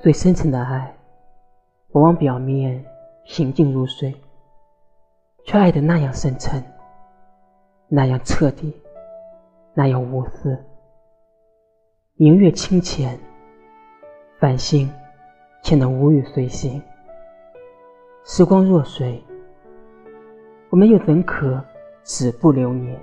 最深沉的爱，往往表面平静如水，却爱得那样深沉，那样彻底，那样无私。明月清浅，繁星浅得无语随行。时光若水，我们又怎可止步流年？